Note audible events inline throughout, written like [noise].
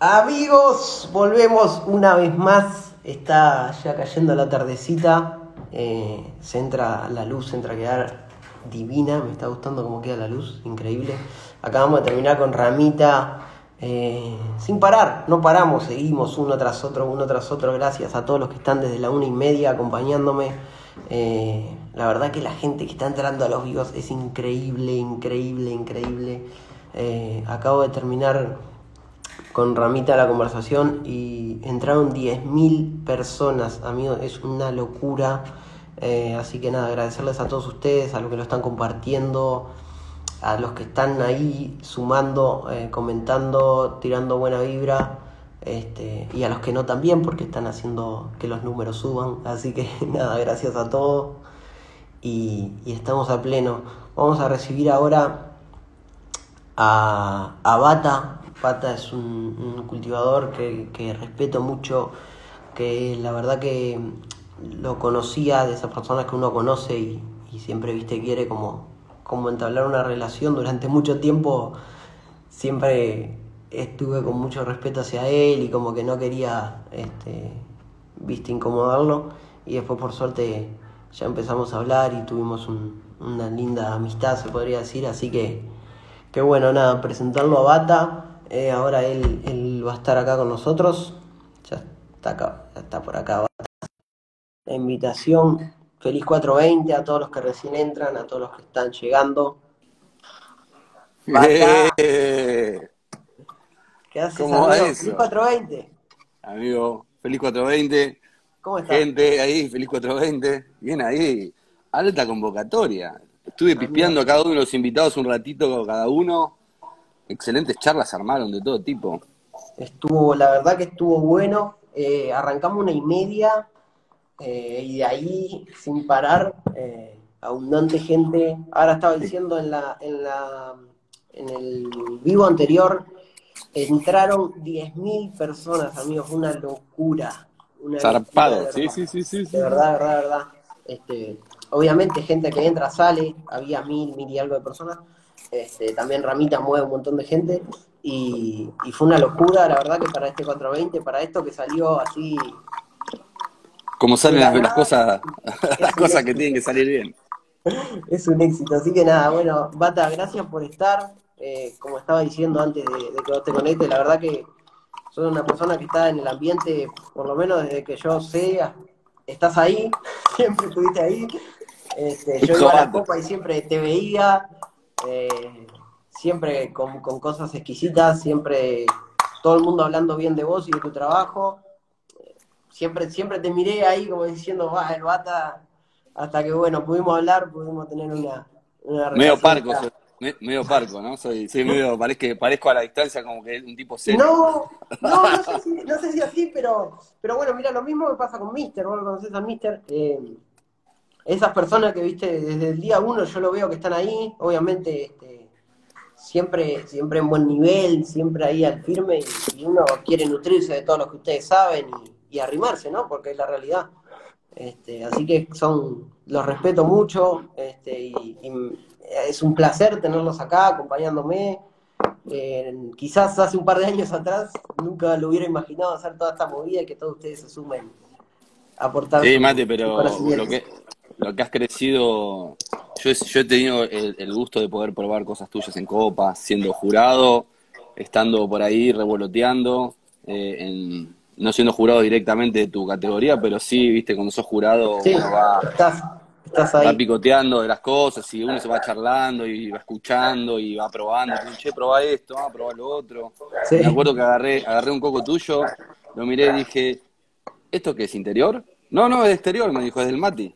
Amigos, volvemos una vez más. Está ya cayendo la tardecita. Eh, se entra la luz, se entra a quedar divina. Me está gustando cómo queda la luz, increíble. Acabamos de terminar con Ramita. eh, sin parar, no paramos, seguimos uno tras otro, uno tras otro. Gracias a todos los que están desde la una y media acompañándome. Eh, la verdad que la gente que está entrando a los vivos es increíble, increíble, increíble. Acabo de terminar con Ramita la conversación y entraron 10.000 personas, amigos, es una locura. Eh, así que nada, agradecerles a todos ustedes, a los que lo están compartiendo, a los que están ahí sumando, eh, comentando, tirando buena vibra. Este, y a los que no también, porque están haciendo que los números suban. Así que [laughs] nada, gracias a todos. Y, estamos a pleno. Vamos a recibir ahora a, a Bata. Bata es un, cultivador que, que respeto mucho, que la verdad que lo conocía de esas personas que uno conoce y, y siempre, viste, quiere como, como entablar una relación durante mucho tiempo. Siempre estuve con mucho respeto hacia él y como que no quería, este, viste, incomodarlo. Y después, por suerte, ya empezamos a hablar y tuvimos un- una linda amistad, se podría decir. Así que, que bueno, nada, presentarlo a Bata. Eh, ahora él, él va a estar acá con nosotros. Ya está acá, ya está por acá. La invitación. Feliz 420 a todos los que recién entran, a todos los que están llegando. Eh, ¿qué haces, ¿Cómo amigo? eso? Feliz 420. amigo, feliz 420. ¿Cómo estás? Gente ahí, feliz 420. Bien ahí. Alta convocatoria. Estuve pispeando a cada uno de los invitados un ratito cada uno. Excelentes charlas armaron de todo tipo. Estuvo, la verdad que estuvo bueno. Eh, arrancamos una y media eh, y de ahí, sin parar, eh, abundante gente. Ahora estaba diciendo en la, en la, en el vivo anterior, entraron 10.000 personas, amigos, una locura. Una Zarpado. locura, sí, sí, sí. sí. De verdad, de verdad, de verdad. Este, obviamente gente que entra, sale, había mil, mil y algo de personas. Este, también Ramita mueve un montón de gente y, y fue una locura, la verdad que para este 420, para esto que salió así, Como salen las, La las cosas, [laughs] las cosas que tienen que salir bien. es un éxito. Así que nada, bueno, Bata, gracias por estar. Eh, como estaba diciendo antes de, de que vos te conectes, la verdad que soy una persona que está en el ambiente, por lo menos desde que yo sé, estás ahí, [laughs] siempre estuviste ahí. Este, yo iba a la copa y siempre te veía, eh, siempre con, con cosas exquisitas, siempre todo el mundo hablando bien de vos y de tu trabajo. Siempre, siempre te miré ahí como diciendo, va, el bata, hasta que bueno, pudimos hablar, pudimos tener una, una Medio parco, acá. soy, me- medio parco, ¿no? Soy, soy medio, [laughs] parezco, parezco a la distancia como que es un tipo serio. No, [laughs] no, no sé si, no sé si así, pero, pero bueno, mira, lo mismo que pasa con Mister, vos lo conocés a Mister. eh, esas personas que viste desde el día uno, yo lo veo que están ahí, obviamente, este, siempre, siempre en buen nivel, siempre ahí al firme, y, y uno quiere nutrirse de todo lo que ustedes saben y, y arrimarse, ¿no? Porque es la realidad. Este, así que son, los respeto mucho, este, y, y es un placer tenerlos acá acompañándome. Eh, quizás hace un par de años atrás nunca lo hubiera imaginado hacer toda esta movida y que todos ustedes se sumen a aportar Sí, su- Mate, pero lo que, lo que has crecido, yo, he- yo he tenido el, el gusto de poder probar cosas tuyas en Copa, siendo jurado, estando por ahí revoloteando, eh, en- no siendo jurado directamente de tu categoría, pero sí, viste, cuando sos jurado Sí, uno va, estás, estás va picoteando de las cosas y uno se va charlando y va escuchando y va probando, y, che, probá esto, ah, probá lo otro. Sí. Me acuerdo que agarré, agarré un coco tuyo, lo miré y dije, ¿esto qué es interior? No, no, es exterior, me dijo, es del Mati.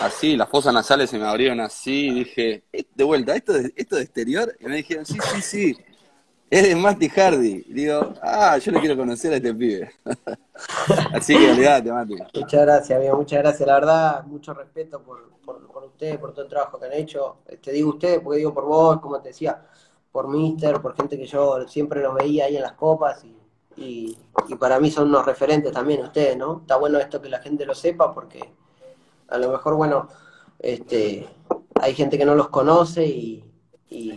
Así, las fosas nasales se me abrieron así, dije, "Eh, de vuelta, ¿esto es, esto es exterior? Y me dijeron, sí, sí, sí, es de Mati Hardy. Y digo, ah, yo le quiero conocer a este pibe. [laughs] así que olvidate, Mati. Muchas gracias, amigo, muchas gracias. La verdad, mucho respeto por, por, por ustedes, por todo el trabajo que han hecho. Te digo ustedes porque digo por vos, como te decía, por Mister, por gente que yo siempre los veía ahí en las copas y, y, y para mí son unos referentes también ustedes, ¿no? Está bueno esto que la gente lo sepa porque a lo mejor, bueno, este, hay gente que no los conoce y,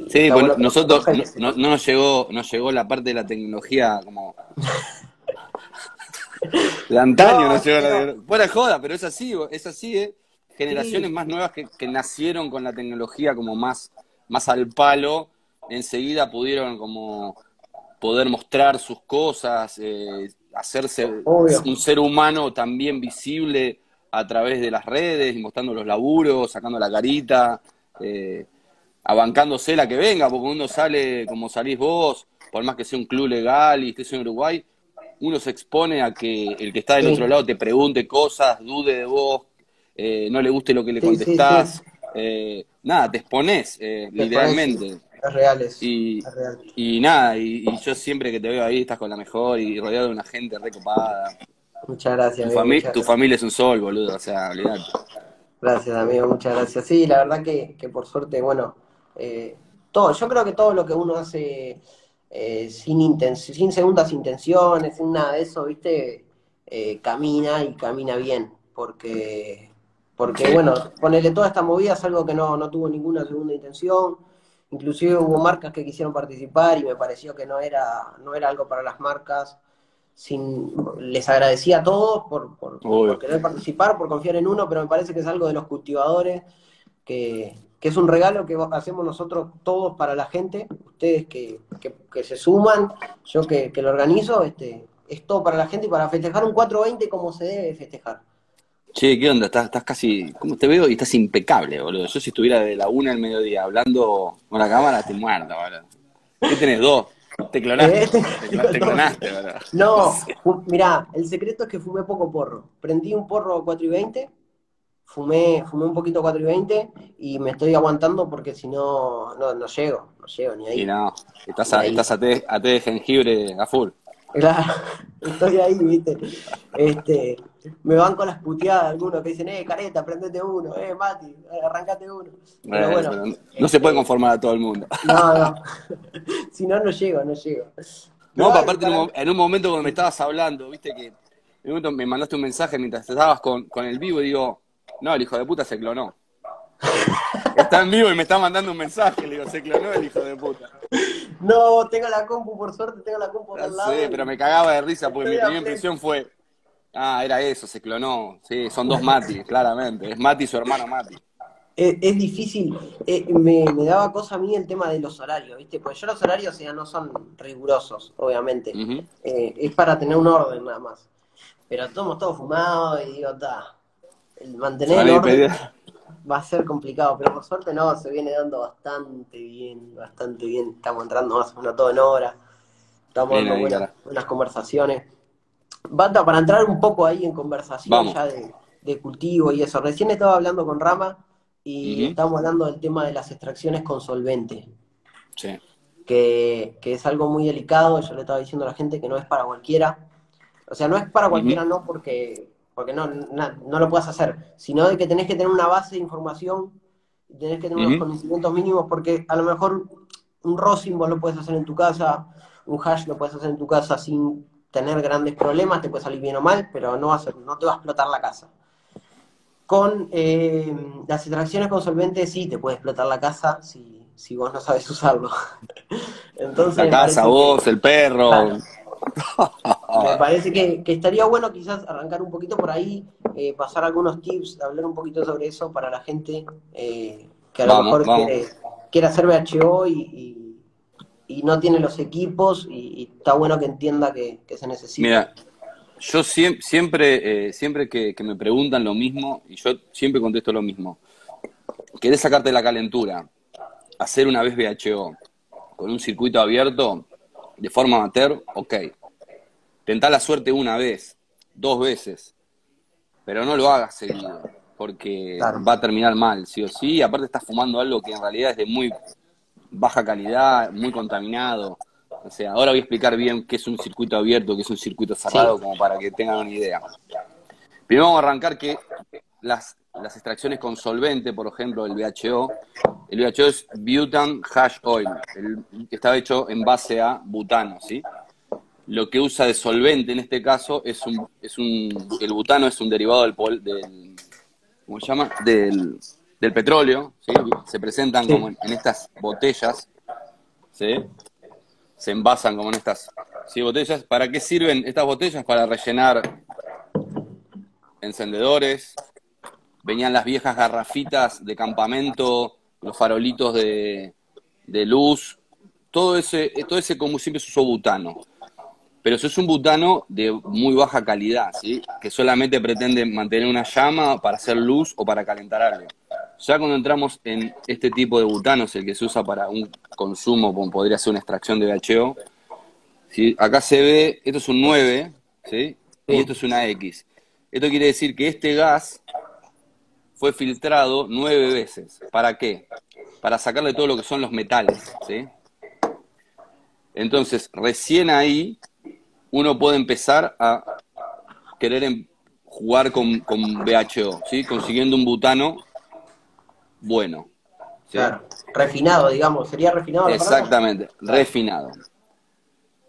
sí, bueno, nosotros no, no, nos llegó, nos llegó la parte de la tecnología como [laughs] de antaño, no, llegó la Fuera joda, pero es así, es así, ¿eh? Generaciones más nuevas que, que, nacieron con la tecnología como más, más al palo, enseguida pudieron como poder mostrar sus cosas, eh, hacerse un ser humano también visible a través de las redes, mostrando los laburos, sacando la carita, eh, abancándose la que venga, porque uno sale como salís vos, por más que sea un club legal y estés en Uruguay, uno se expone a que el que está del otro lado te pregunte cosas, dude de vos, eh, no le guste lo que le contestás. Eh, nada, te expones, reales. Y, y nada, y, yo siempre que te veo ahí estás con la mejor y rodeado de una gente recopada. Muchas gracias. Tu, tu familia es un sol, boludo, o sea, olvidate. Gracias, amigo, muchas gracias. Sí, la verdad que, que por suerte, bueno, eh, todo, yo creo que todo lo que uno hace eh, sin, sin segundas intenciones, sin nada de eso, ¿viste? Eh, camina y camina bien, porque, porque bueno, ponerle toda esta movida es algo que no, no tuvo ninguna segunda intención, inclusive hubo marcas que quisieron participar y me pareció que no era, no era algo para las marcas, sin, les agradecía a todos por, por, por, querer participar, por confiar en uno, pero me parece que es algo de los cultivadores que, que es un regalo que hacemos nosotros todos para la gente, ustedes que, se suman, yo que, lo organizo, este, es todo para la gente y para festejar un 420 como se debe festejar. Che, ¿qué onda? Estás, estás casi, ¿cómo te veo? Y estás impecable, boludo. Yo si estuviera de la una al mediodía hablando con la cámara, te muerto, boludo. ¿Qué tenés? Dos. Te clonaste. Eh, [laughs] te, clonaste, boludo. No, mirá, el secreto es que fumé poco porro. Prendí un porro 4 y 20 fumé, fumé un poquito 4 y 20 y me estoy aguantando porque si no, no, no llego, no llego ni ahí. Y no, estás, a, estás a, té, a té de jengibre a full. Claro, estoy ahí, viste. Este, me van con las puteadas algunos que dicen, eh, careta, prendete uno, eh, Mati, arrancate uno. Pero bueno, no se puede conformar a todo el mundo. [laughs] No, no. si no, no llego, no llego. No, aparte en un momento cuando me estabas hablando, viste que en un momento me mandaste un mensaje mientras estabas con, con el vivo y digo, no, el hijo de puta se clonó. [laughs] Está en vivo y me está mandando un mensaje, le digo, se clonó el hijo de puta. [laughs] No, tengo la compu, por suerte tengo la compu al lado. Sí, pero me cagaba de risa porque mi primera impresión fue, ah, era eso, se clonó. Sí, son dos Mati, [laughs] claramente. Es Mati y su hermano Mati. Es, difícil, eh, me, daba cosa a mí el tema de los horarios, ¿viste? Porque yo los horarios ya no son rigurosos, obviamente. Eh, es para tener un orden nada más. Pero todos todos fumados y digo, está, el mantener el orden va a ser complicado, pero por suerte no, se viene dando bastante bien, bastante bien. Estamos entrando más o menos todo en hora, estamos dando buenas, conversaciones. Bata, para entrar un poco ahí en conversación ya de, cultivo y eso. Recién estaba hablando con Rama y estábamos hablando del tema de las extracciones con solvente. Sí. Que, que, es algo muy delicado, yo le estaba diciendo a la gente que no es para cualquiera. O sea, no es para cualquiera, no porque porque no, no lo puedes hacer, sino de que tenés que tener una base de información, tenés que tener unos conocimientos mínimos, porque a lo mejor un rosin vos lo puedes hacer en tu casa, un hash lo puedes hacer en tu casa sin tener grandes problemas, te puede salir bien o mal, pero no, va a ser, no te va a explotar la casa. Con eh, las extracciones con solvente sí te puede explotar la casa si, si vos no sabes [laughs] usarlo. Entonces, la casa, vos, el perro. Me parece que, estaría bueno quizás arrancar un poquito por ahí, eh, pasar algunos tips, hablar un poquito sobre eso para la gente eh, que a lo mejor quiere, hacer VHO y, no tiene los equipos y, está bueno que entienda que, se necesita. Mira, yo siempre, siempre, eh, que, que, me preguntan lo mismo, y yo siempre contesto lo mismo, ¿querés sacarte la calentura? Hacer una vez VHO con un circuito abierto, de forma amateur, ok. Tentá la suerte una vez, dos veces, pero no lo hagas seguido, porque va a terminar mal, sí o sí. Aparte estás fumando algo que en realidad es de muy baja calidad, muy contaminado. O sea, ahora voy a explicar bien qué es un circuito abierto, qué es un circuito cerrado, como para que tengan una idea. Primero vamos a arrancar que las, las extracciones con solvente, por ejemplo, el BHO, el BHO es Butan Hash Oil, que está hecho en base a butano, ¿sí? Lo que usa de solvente en este caso es un, es un el butano es un derivado del, del ¿cómo se llama? Del, del petróleo, ¿sí? se presentan como en, estas botellas, ¿sí? se envasan como en estas ¿sí? botellas. ¿Para qué sirven estas botellas? Para rellenar encendedores. Venían las viejas garrafitas de campamento, los farolitos de, de luz, todo ese, todo ese combustible se usó butano. Pero eso es un butano de muy baja calidad, ¿sí? que solamente pretende mantener una llama para hacer luz o para calentar algo. Ya cuando entramos en este tipo de butanos, el que se usa para un consumo, como podría ser una extracción de VHO, ¿sí? acá se ve, esto es un 9, ¿sí? y esto es una X. Esto quiere decir que este gas fue filtrado nueve veces. ¿Para qué? Para sacarle todo lo que son los metales. ¿sí? Entonces, recién ahí uno puede empezar a querer em, jugar con, con BHO, ¿sí? consiguiendo un butano bueno. Claro, refinado, digamos, sería refinado. Exactamente, refinado.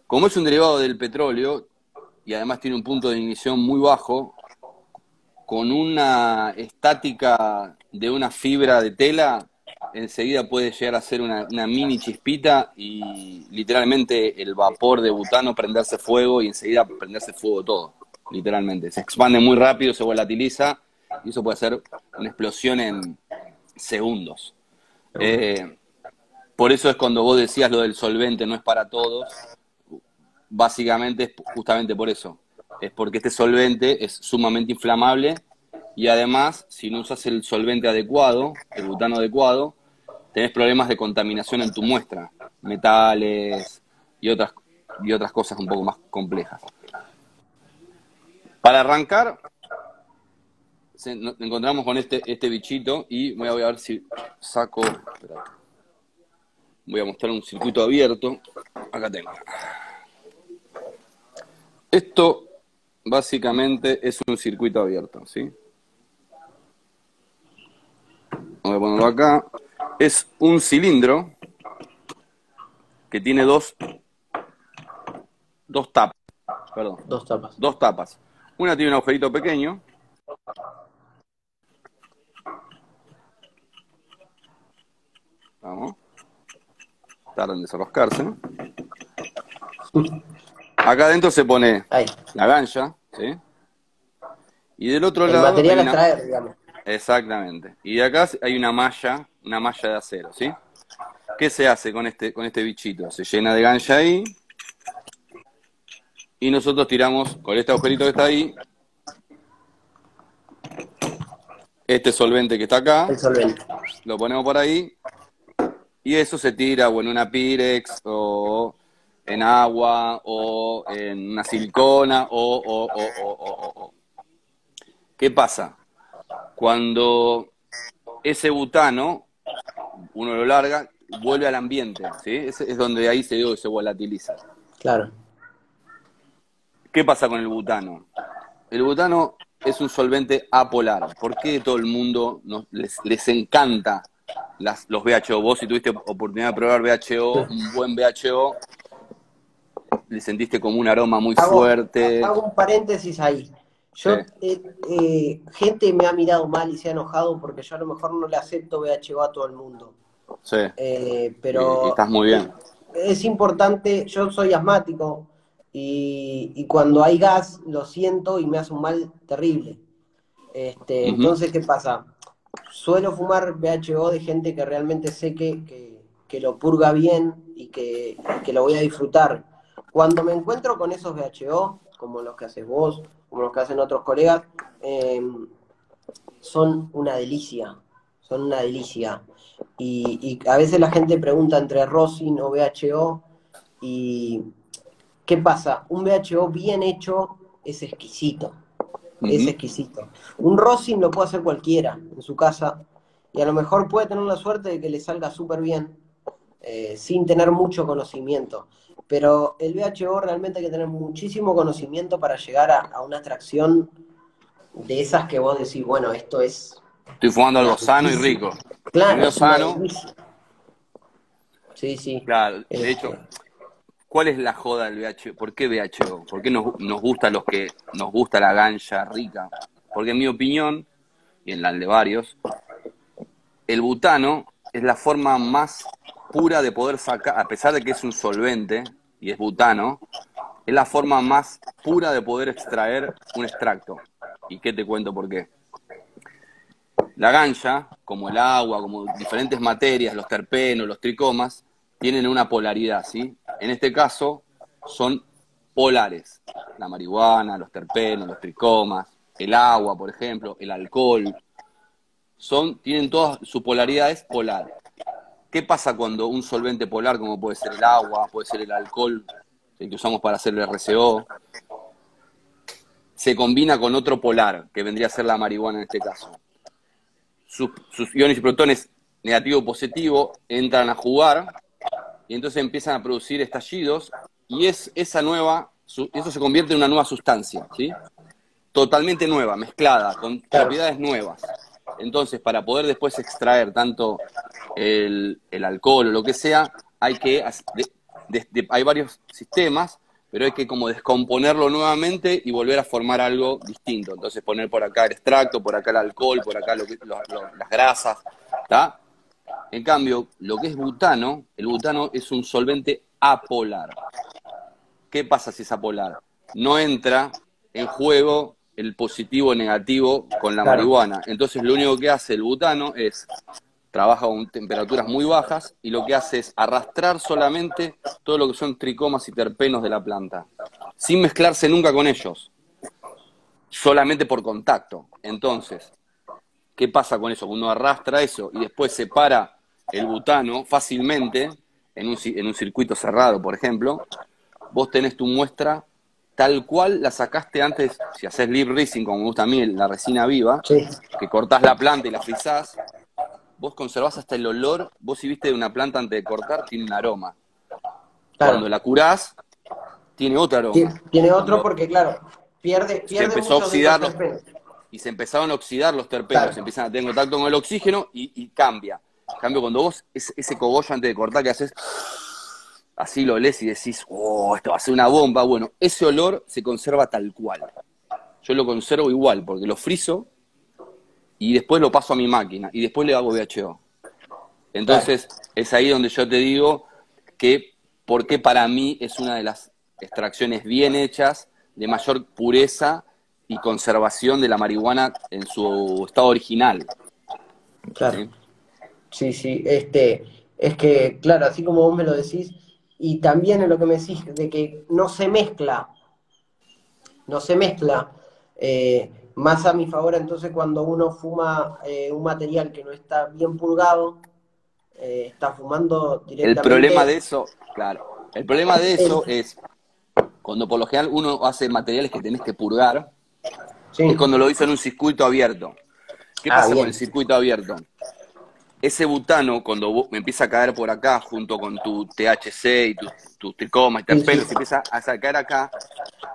Como es un derivado del petróleo y además tiene un punto de ignición muy bajo, con una estática de una fibra de tela, enseguida puede llegar a ser una, mini chispita y literalmente el vapor de butano prenderse fuego y enseguida prenderse fuego todo, literalmente. Se expande muy rápido, se volatiliza y eso puede ser una explosión en, segundos. Eh, por eso es cuando vos decías lo del solvente no es para todos, básicamente es justamente por eso. Es porque este solvente es sumamente inflamable y además, si no usas el solvente adecuado, el butano adecuado, tenés problemas de contaminación en tu muestra, metales y otras, y otras cosas un poco más complejas. Para arrancar, nos encontramos con este, este bichito y voy a, ver si saco. Voy a mostrar un circuito abierto. Acá tengo. Esto básicamente es un circuito abierto, ¿sí? Voy a ponerlo acá. Es un cilindro que tiene dos, dos tapas. Perdón. Dos tapas. Dos tapas. Una tiene un agujerito pequeño Vamos. Tardan en desenroscarse. Acá adentro se pone la gancha, ¿sí? Y del otro lado. material a traer, digamos. Exactamente. Y de acá hay una malla, una malla de acero, ¿sí? ¿Qué se hace con este, con este bichito? Se llena de gancha ahí. Y nosotros tiramos con este agujerito que está ahí. Este solvente que está acá. El solvente. Lo ponemos por ahí y eso se tira o en una Pirex o en agua o en una silicona o, o, o, o, ¿Qué pasa? Cuando ese butano, uno lo larga, vuelve al ambiente, ¿sí? Es, es donde ahí se, se volatiliza. Claro. ¿Qué pasa con el butano? El butano es un solvente apolar. ¿Por qué todo el mundo les, les encanta las, los VHO. Vos si tuviste oportunidad de probar VHO, un buen VHO, le sentiste como un aroma muy fuerte. Hago un paréntesis ahí. Yo, eh, eh, gente me ha mirado mal y se ha enojado porque yo a lo mejor no le acepto VHO a todo el mundo. Sí. Eh, pero. estás muy bien. Es, importante, yo soy asmático y, y, cuando hay gas lo siento y me hace un mal terrible. Este, Entonces, ¿qué pasa? suelo fumar VHO de gente que realmente sé que, que, lo purga bien y que, lo voy a disfrutar. Cuando me encuentro con esos VHO, como los que haces vos, como los que hacen otros colegas, em, son una delicia, son una delicia. Y, a veces la gente pregunta entre Rosin o VHO y ¿qué pasa? Un VHO bien hecho es exquisito es exquisito. Un rosin lo puede hacer cualquiera en su casa y a lo mejor puede tener la suerte de que le salga súper bien eh, sin tener mucho conocimiento. Pero el VHO realmente hay que tener muchísimo conocimiento para llegar a, una atracción de esas que vos decís, bueno, esto es... Estoy fumando algo sano y rico. Claro. sano. Sí, sí. Claro, de hecho, este, ¿Cuál es la joda del VHO? ¿Por qué VHO? ¿Por qué nos, nos gusta los que nos gusta la gancha rica? Porque en mi opinión, y en la de varios, el butano es la forma más pura de poder sacar, a pesar de que es un solvente y es butano, es la forma más pura de poder extraer un extracto. ¿Y qué te cuento por qué? La ganja, como el agua, como diferentes materias, los terpenos, los tricomas, tienen una polaridad, ¿sí? En este caso son polares. La marihuana, los terpenos, los tricomas, el agua, por ejemplo, el alcohol, son, tienen todas su polaridad es polar. ¿Qué pasa cuando un solvente polar, como puede ser el agua, puede ser el alcohol, que usamos para hacer el RCO, se combina con otro polar, que vendría a ser la marihuana en este caso? Sus, iones y protones negativo positivo entran a jugar y entonces empiezan a producir estallidos y es esa nueva, eso se convierte en una nueva sustancia, ¿sí? Totalmente nueva, mezclada, con propiedades nuevas. Entonces, para poder después extraer tanto el, alcohol o lo que sea, hay que hay varios sistemas, pero hay que como descomponerlo nuevamente y volver a formar algo distinto. Entonces poner por acá el extracto, por acá el alcohol, por acá las grasas, ¿está? En cambio, lo que es butano, el butano es un solvente apolar. ¿Qué pasa si es apolar? No entra en juego el positivo o negativo con la marihuana. Entonces lo único que hace el butano es trabaja con temperaturas muy bajas y lo que hace es arrastrar solamente todo lo que son tricomas y terpenos de la planta, sin mezclarse nunca con ellos, solamente por contacto. Entonces, ¿qué pasa con eso? Uno arrastra eso y después separa el butano fácilmente en un, en un circuito cerrado, por ejemplo, vos tenés tu muestra tal cual la sacaste antes, si haces lip rising, como me gusta a mí, la resina viva, que cortás la planta y la frizás, vos conservás hasta el olor, vos si viste de una planta antes de cortar, tiene un aroma. Cuando la curás, tiene otro aroma. Tiene, otro porque, claro, pierde, pierde se empezó a oxidar y se empezaron a oxidar los terpenos, se empiezan a tener contacto con el oxígeno y, cambia. En cambio, cuando vos ese, ese cogollo antes de cortar que haces así lo lees y decís, oh, esto va a ser una bomba. Bueno, ese olor se conserva tal cual. Yo lo conservo igual, porque lo frizo y después lo paso a mi máquina y después le hago VHO. Entonces, es ahí donde yo te digo que porque para mí es una de las extracciones bien hechas, de mayor pureza y conservación de la marihuana en su estado original. Claro. ¿Sí? sí, Este, es que, claro, así como vos me lo decís, y también en lo que me decís de que no se mezcla, no se mezcla, eh, más a mi favor entonces cuando uno fuma eh, un material que no está bien purgado, eh, está fumando directamente. El problema de eso, claro, el problema de eso es cuando por lo general uno hace materiales que tenés que purgar, es cuando lo hizo en un circuito abierto. ¿Qué ah, pasa con el circuito abierto? Ese butano, cuando me empieza a caer por acá, junto con tu THC y tus tu tricomas y terpenos, se empieza a caer acá,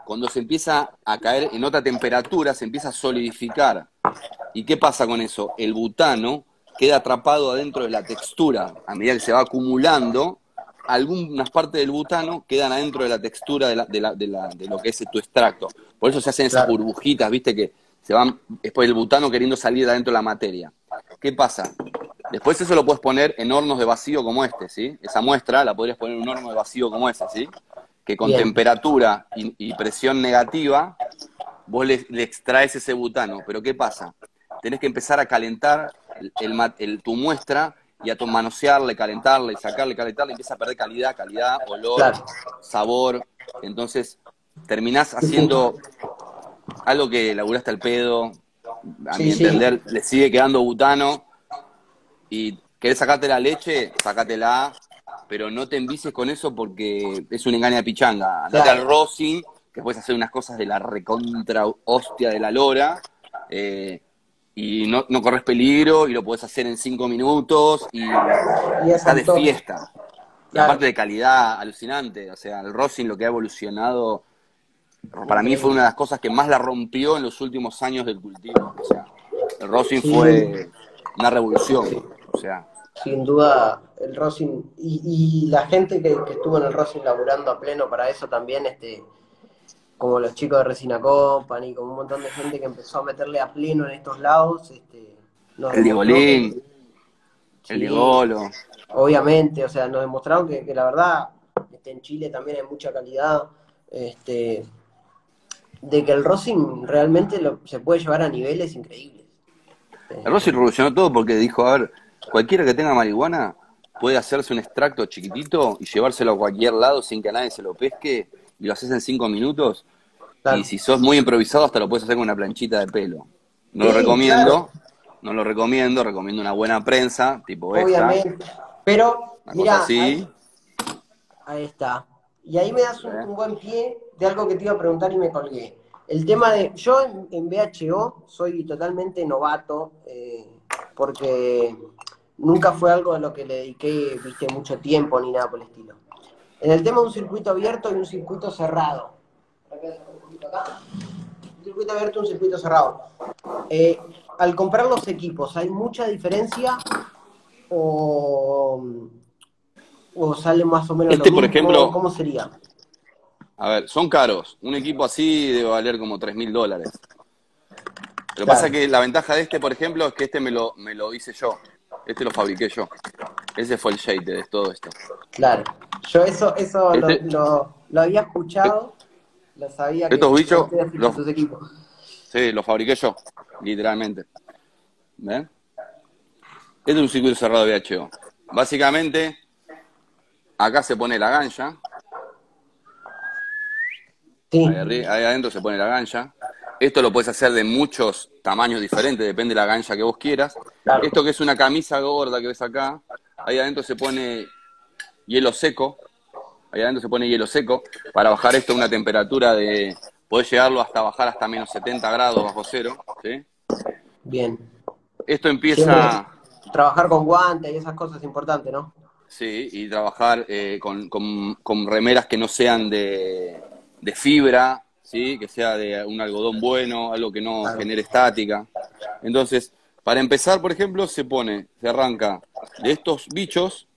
cuando se empieza a caer en otra temperatura, se empieza a solidificar. ¿Y qué pasa con eso? El butano queda atrapado adentro de la textura. A medida que se va acumulando, algunas partes del butano quedan adentro de la textura de, de, lo que es tu extracto. Por eso se hacen esas burbujitas, viste, que se van después el butano queriendo salir de adentro de la materia. ¿Qué pasa? Después eso lo puedes poner en hornos de vacío como este, ¿sí? Esa muestra la podrías poner en un horno de vacío como ese, ¿sí? Que con temperatura y, presión negativa vos le, extraes ese butano. Pero ¿qué pasa? Tenés que empezar a calentar el, tu muestra y a manosearle, calentarle, sacarle, calentarle, empieza a perder calidad, calidad, olor, sabor. Entonces terminás haciendo algo que laburaste al pedo, a mi entender, le sigue quedando butano y querés sacarte la leche, sácatela, pero no te envices con eso porque es un engaño de pichanga. Andate al rosin, que puedes hacer unas cosas de la recontra hostia de la lora, eh, y no, no, corres peligro, y lo puedes hacer en cinco minutos, y, está de fiesta. Y aparte de calidad alucinante, o sea, el rosin lo que ha evolucionado, para mí fue una de las cosas que más la rompió en los últimos años del cultivo. O sea, el rosin fue una revolución. O sea. Sin duda, el Rosing y, la gente que, estuvo en el Rosing laburando a pleno para eso también, este como los chicos de Resina Company, como un montón de gente que empezó a meterle a pleno en estos lados. Este, el Diego El Digolo. Obviamente, o sea, nos demostraron que, que la verdad, este, en Chile también hay mucha calidad. Este, de que el Racing realmente lo, se puede llevar a niveles increíbles. El Racing revolucionó todo porque dijo, a ver, cualquiera que tenga marihuana puede hacerse un extracto chiquitito y llevárselo a cualquier lado sin que nadie se lo pesque y lo haces en cinco minutos. Y si sos muy improvisado hasta lo puedes hacer con una planchita de pelo. No lo recomiendo, no lo recomiendo, recomiendo una buena prensa, tipo Obviamente. Pero, mira, ahí, ahí está. Y ahí me das un, buen pie de algo que te iba a preguntar y me colgué. El tema de, yo en, BHO soy totalmente novato, eh, porque nunca fue algo de lo que le dediqué, viste, mucho tiempo ni nada por el estilo. En el tema de un circuito abierto y un circuito cerrado. Un circuito abierto y un circuito cerrado. Eh, al comprar los equipos, ¿hay mucha diferencia o o sale más o menos este, lo por ejemplo, ¿Cómo sería? A ver, son caros. Un equipo así debe valer como 3 mil dólares. Lo que pasa es que la ventaja de este, por ejemplo, es que este me lo, me lo hice yo. Este lo fabriqué yo. Ese fue el shader de todo esto. Claro. Yo eso, eso lo, este lo, había escuchado, lo sabía que estos bichos, los, sus equipos. Sí, los fabriqué yo, literalmente. ¿Ven? Este es un circuito cerrado de VHO. Básicamente, Acá se pone la gancha. Ahí, adentro se pone la gancha. Esto lo puedes hacer de muchos tamaños diferentes, depende de la gancha que vos quieras. Esto que es una camisa gorda que ves acá, ahí adentro se pone hielo seco. Ahí adentro se pone hielo seco para bajar esto a una temperatura de. Podés llegarlo hasta bajar hasta menos 70 grados bajo cero. Bien. Esto empieza. trabajar con guantes y esas cosas es importante, ¿no? Sí, y trabajar eh, con, con, remeras que no sean de, de, fibra, ¿sí? que sea de un algodón bueno, algo que no genere estática. Entonces, para empezar, por ejemplo, se pone, se arranca de estos bichos,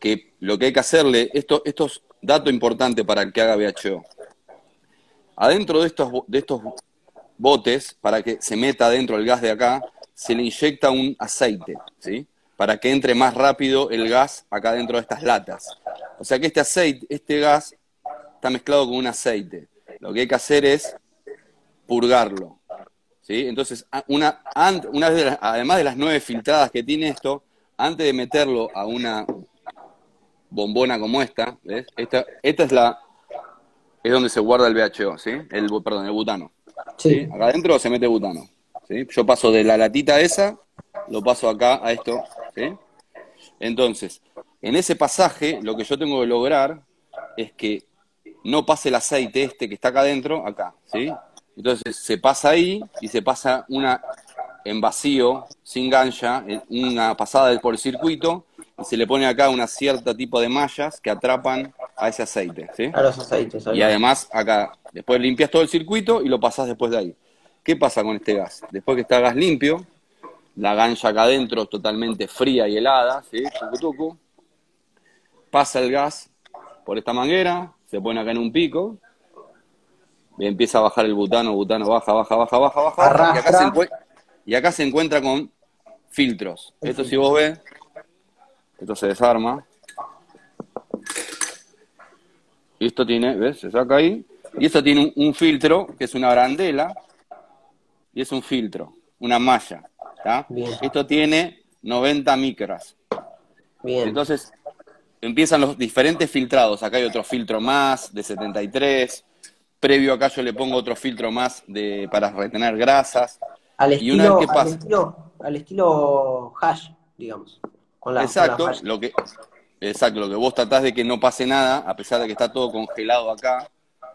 que lo que hay que hacerle, esto, esto es dato importante para que haga VHO. Adentro de estos, de estos botes, para que se meta dentro el gas de acá, se le inyecta un aceite, ¿sí? para que entre más rápido el gas acá dentro de estas latas. O sea que este aceite, este gas está mezclado con un aceite. Lo que hay que hacer es purgarlo. ¿sí? Entonces, una, una vez además de las nueve filtradas que tiene esto, antes de meterlo a una bombona como esta, ¿ves? Esta, esta es la es donde se guarda el VHO, ¿sí? El, perdón, el butano. Sí. Acá adentro se mete butano. ¿sí? Yo paso de la latita esa, lo paso acá a esto entonces, en ese pasaje, lo que yo tengo que lograr es que no pase el aceite este que está acá adentro, acá, ¿sí? Entonces se pasa ahí y se pasa una en vacío, sin gancha, una pasada por el circuito, y se le pone acá una cierta tipo de mallas que atrapan a ese aceite, ¿sí? A los aceites. Y además acá, después limpias todo el circuito y lo pasas después de ahí. ¿Qué pasa con este gas? Después que está gas limpio, la gancha acá adentro totalmente fría y helada, ¿sí? Pasa el gas por esta manguera, se pone acá en un pico, y empieza a bajar el butano, butano baja, baja, baja, baja, baja, y acá, se y acá se encuentra con filtros. Esto si vos ves, esto se desarma. Y esto tiene, ¿ves? Se saca ahí. Y esto tiene un, un filtro, que es una brandela, y es un filtro, una malla. Esto tiene 90 micras. Entonces, empiezan los diferentes filtrados. Acá hay otro filtro más de 73. Previo acá yo le pongo otro filtro más de, para retener grasas. Al estilo, al estilo, al estilo hash, digamos. exacto, lo que, exacto, lo que vos tratás de que no pase nada, a pesar de que está todo congelado acá,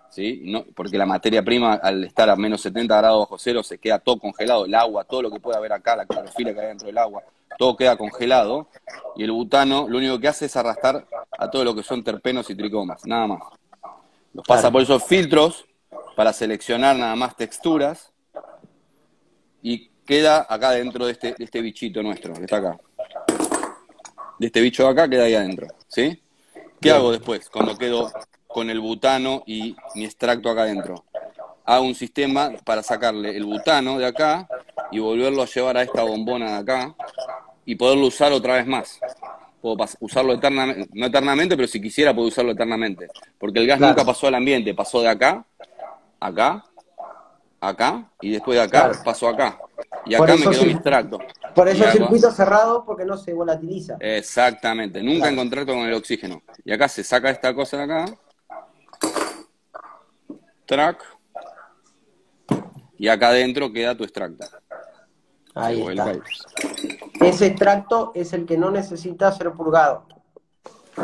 ¿sí? No, porque la materia prima, al estar a menos 70 grados bajo cero, se queda todo congelado, el agua, todo lo que puede haber acá, la clorofila que hay dentro del agua, todo queda congelado, y el butano lo único que hace es arrastrar a todo lo que son terpenos y tricomas, nada más. Los pasa por esos filtros para seleccionar nada más texturas, y queda acá dentro de este, de este bichito nuestro, que está acá. De este bicho de acá queda ahí adentro, ¿sí? ¿Qué hago después cuando quedo con el butano y mi extracto acá adentro. Hago un sistema para sacarle el butano de acá y volverlo a llevar a esta bombona de acá y poderlo usar otra vez más. Puedo usarlo eternamente, no eternamente, pero si quisiera puedo usarlo eternamente. Porque el gas nunca pasó al ambiente, pasó de acá, acá, acá, y después de acá pasó acá. Y acá me quedó mi extracto. Por eso el circuito cerrado, porque no se volatiliza. Exactamente, nunca en contacto con el oxígeno. Y acá se saca esta cosa de acá. Track. Y acá adentro queda tu extracto. Ahí está. Ese extracto es el que no necesita ser purgado.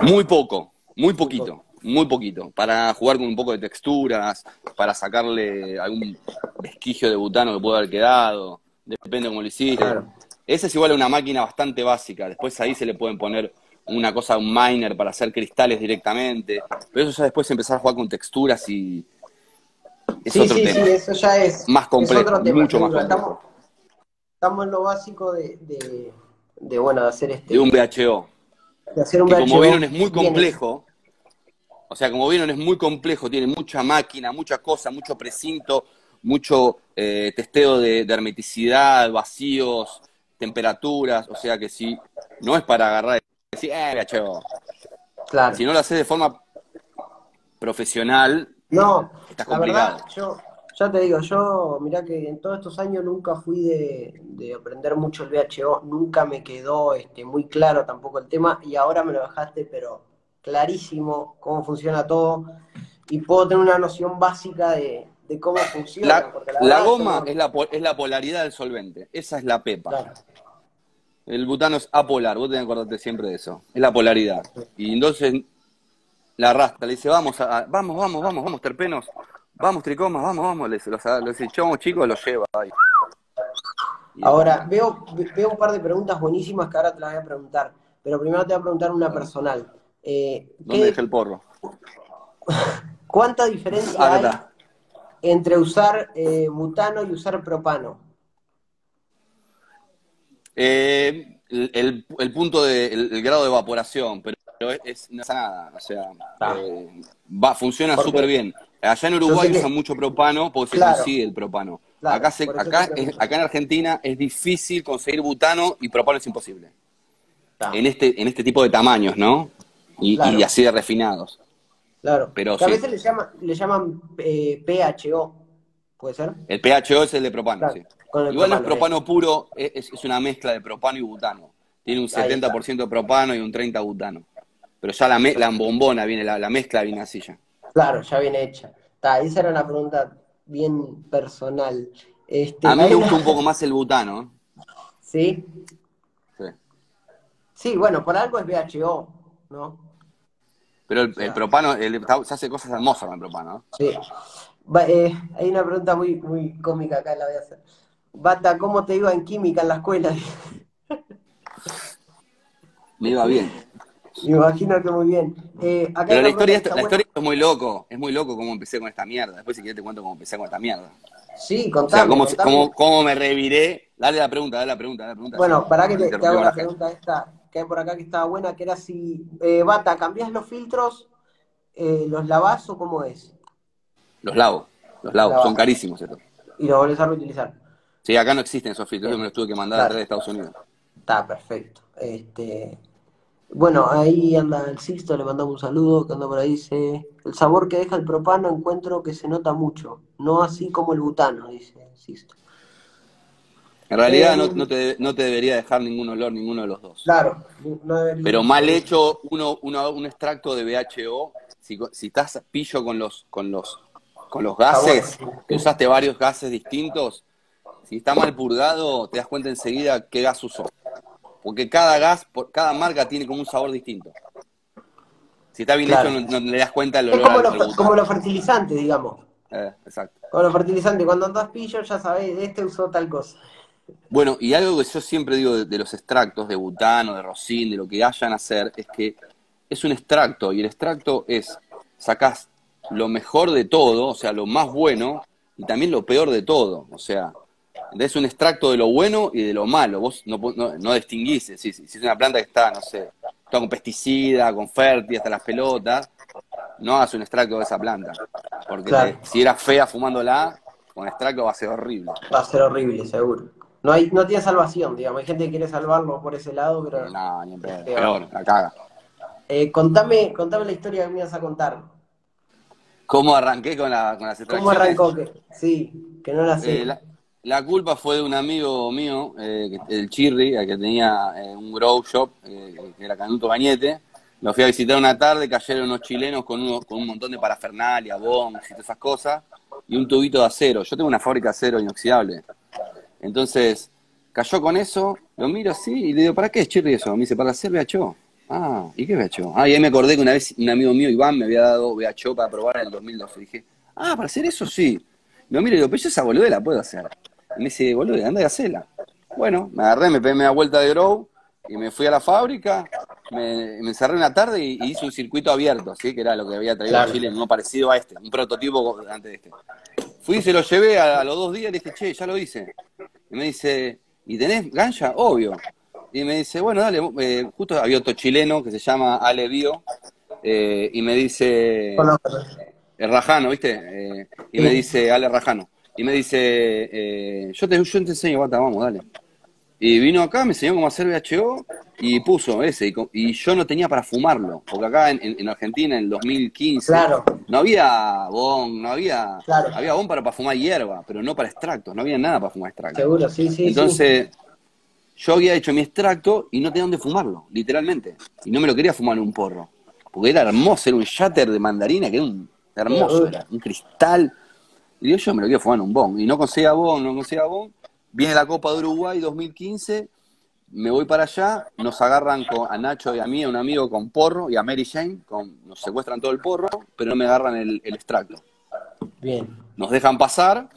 Muy poco, muy poquito, muy poquito. Para jugar con un poco de texturas, para sacarle algún vestigio de butano que pueda haber quedado, depende de cómo lo hiciste. Ese es igual a una máquina bastante básica. Después ahí se le pueden poner una cosa, un miner para hacer cristales directamente. Pero eso ya después empezar a jugar con texturas y. Es sí, sí, sí, eso ya es. Más complejo, mucho más complejo estamos en lo básico de, de, bueno, de hacer este... De un VHO. De hacer un que como vieron es muy complejo. O sea, como vieron es muy complejo, tiene mucha máquina, mucha cosa, mucho precinto, mucho eh, testeo de, hermeticidad, vacíos, temperaturas. O sea que si no es para agarrar y decir, eh, VHO. Claro. Si no lo haces de forma profesional, no, está complicado. yo, ya te digo, yo, mirá que en todos estos años nunca fui de, aprender mucho el VHO, nunca me quedó este, muy claro tampoco el tema, y ahora me lo dejaste, pero clarísimo cómo funciona todo, y puedo tener una noción básica de, cómo funciona. La, goma es, la, es la polaridad del solvente, esa es la pepa. El butano es apolar, vos tenés que acordarte siempre de eso, es la polaridad. Y entonces la arrastra, le dice, vamos, a, vamos, vamos, vamos, vamos, terpenos, Vamos, Tricomas, vamos, vamos, les, los, los echamos chicos, los lleva ahí. Ahora, veo, veo un par de preguntas buenísimas que ahora te las voy a preguntar, pero primero te voy a preguntar una personal. Eh, ¿Dónde dejé el porro? [laughs] ¿Cuánta diferencia hay entre usar eh, butano y usar propano? Eh, el, el, punto de, el, grado de evaporación, pero es, no es nada, o sea, eh, va, funciona súper bien. Allá en Uruguay usan mucho propano porque se consigue el propano. acá acá, acá en Argentina es difícil conseguir butano y propano es imposible. En este, en este tipo de tamaños, ¿no? Y, así de refinados. Claro. Pero a veces le llaman, le llaman eh, PHO, ¿puede ser? El PHO es el de propano, sí. Igual no es propano puro, es, una mezcla de propano y butano. Tiene un 70% de propano y un 30% butano. Pero ya la, la bombona viene, la, la mezcla viene así ya. Claro, ya viene hecha. esa era una pregunta bien personal. Este, a mí me gusta un [laughs] poco más el butano. ¿Sí? Sí. Sí, bueno, por algo es VHO, ¿no? Pero el, propano, se hace cosas hermosas con el propano. Sí. Eh, hay una pregunta muy, muy cómica acá, la voy a hacer. Bata, ¿cómo te iba en química en la escuela? [laughs] me iba bien. Me imagino que muy bien. Eh, Pero la historia, la historia es muy loco, es muy loco cómo empecé con esta mierda. Después si quieres te cuento cómo empecé con esta mierda. Sí, contame. O sea, cómo, cómo, me reviré. Dale la pregunta, dale la pregunta, dale la pregunta. Bueno, para que te, hago la pregunta esta, que hay por acá que estaba buena, que era si, eh, Bata, ¿cambiás los filtros, eh, los lavás o cómo es? Los lavo, los lavo, son carísimos estos. Y los volvés a reutilizar. Sí, acá no existen esos filtros, yo me los tuve que mandar a red de Estados Unidos. Está perfecto. Este, bueno, ahí anda el Sixto, le mandamos un saludo, que anda por ahí, dice, el sabor que deja el propano encuentro que se nota mucho, no así como el butano, dice Sixto. En realidad no, no, te, no te debería dejar ningún olor ninguno de los dos. Claro, no debería. Pero mal hecho uno, uno, un extracto de BHO, si, si estás pillo con los, con los, con los gases, que usaste varios gases distintos, si está mal purgado, te das cuenta enseguida qué gas usó. Porque cada gas, cada marca tiene como un sabor distinto. Si está bien hecho, no, le das cuenta del olor. Es como, como los fertilizantes, digamos. Eh, exacto. Como los fertilizantes, cuando andas pillo ya sabés, este usó tal cosa. Bueno, y algo que yo siempre digo de, los extractos de butano, de rosín, de lo que hayan a hacer, es que es un extracto, y el extracto es, sacás lo mejor de todo, o sea, lo más bueno, y también lo peor de todo. O sea, es un extracto de lo bueno y de lo malo. Vos no, no, distinguís. Si, si, es una planta que está, no sé, está con pesticida, con fértil, hasta las pelotas, no hagas un extracto de esa planta. Porque si era fea fumándola, con extracto va a ser horrible. Va a ser horrible, seguro. No, hay, no tiene salvación, digamos. Hay gente que quiere salvarlo por ese lado, pero... No, ni en pedo. Peor, la caga. Eh, contame, contame la historia que me ibas a contar. ¿Cómo arranqué con, la, con las ¿Cómo arrancó? Que, sí, que no la sé. Eh, la, la, culpa fue de un amigo mío, eh, el Chirri, que tenía eh, un grow shop, eh, que era Canuto Bañete. Lo fui a visitar una tarde, cayeron unos chilenos con, uno, con un montón de parafernalia, bombs y todas esas cosas, y un tubito de acero. Yo tengo una fábrica de acero inoxidable. Entonces, cayó con eso, lo miro así y le digo, ¿para qué es Chirri eso? Me dice, para hacer VHO. Ah, ¿y qué VHO? Ah, y ahí me acordé que una vez un amigo mío, Iván, me había dado VHO para probar en el 2012. Y dije, ah, ¿para hacer eso? Sí. Lo miro y digo, pero yo esa boludez la puedo hacer. Y me dice, boludo, anda y hacela. Bueno, me agarré, me pegué media vuelta de grow y me fui a la fábrica, me, me encerré una tarde y, y, hice un circuito abierto, ¿sí? que era lo que había traído Claro. a Chile, no parecido a este, un prototipo antes de este. Fui y se lo llevé a, a los dos días y le dije, che, ya lo hice. Y me dice, ¿y tenés gancha? Obvio. Y me dice, bueno, dale, eh, justo había otro chileno que se llama Ale Bio, eh, y me dice. El Rajano, ¿viste? Eh, y me dice, Ale Rajano, y me dice, eh, yo, te, yo te enseño, bata, vamos, dale. Y vino acá, me enseñó cómo hacer VHO y puso ese. Y, yo no tenía para fumarlo, porque acá en, en- en Argentina en el 2015 Claro. no había bon, no había. Claro. Había bon para, para fumar hierba, pero no para extractos, no había nada para fumar extractos. Seguro, sí, sí. Entonces, yo había hecho mi extracto y no tenía dónde fumarlo, literalmente. Y no me lo quería fumar en un porro. Porque era hermoso, era un shatter de mandarina que era un hermoso, era un cristal. Y digo, yo me lo quiero fumar en un bon. Y no conseguía bon, no conseguía bon. Viene la Copa de Uruguay 2015, me voy para allá, nos agarran con, a Nacho y a mí, a un amigo con porro, y a Mary Jane, con, nos secuestran todo el porro, pero no me agarran el, el extracto Bien. nos dejan pasar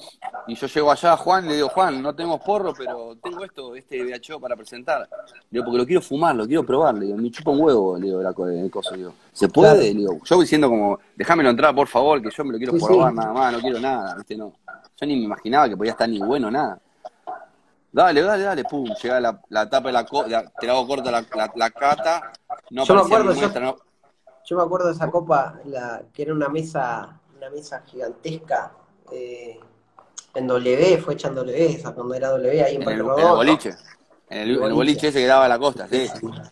y yo llego allá a Juan y le digo, Juan, no tenemos porro, pero tengo esto, este VHO para presentar. Le digo, porque lo quiero fumar, lo quiero probar. Le digo, me chupa un huevo, le digo, la co- el coso. Le digo, ¿se puede? Claro. Le digo, yo voy diciendo como, déjamelo entrar, por favor, que yo me lo quiero Sí, probar sí. nada más, no quiero nada, ¿viste? No. Yo ni me imaginaba que podía estar ni bueno, nada. Dale, dale, dale, pum, llega la, la tapa de la, co- la- te la hago corta la, la, la cata, no Yo me acuerdo, yo- no, Yo me acuerdo de esa copa, la, que era una mesa, una mesa gigantesca eh, en W, fue hecha en W, esa cuando era W ahí en en el, en el boliche, en el, boliche ese que daba a la costa, sí.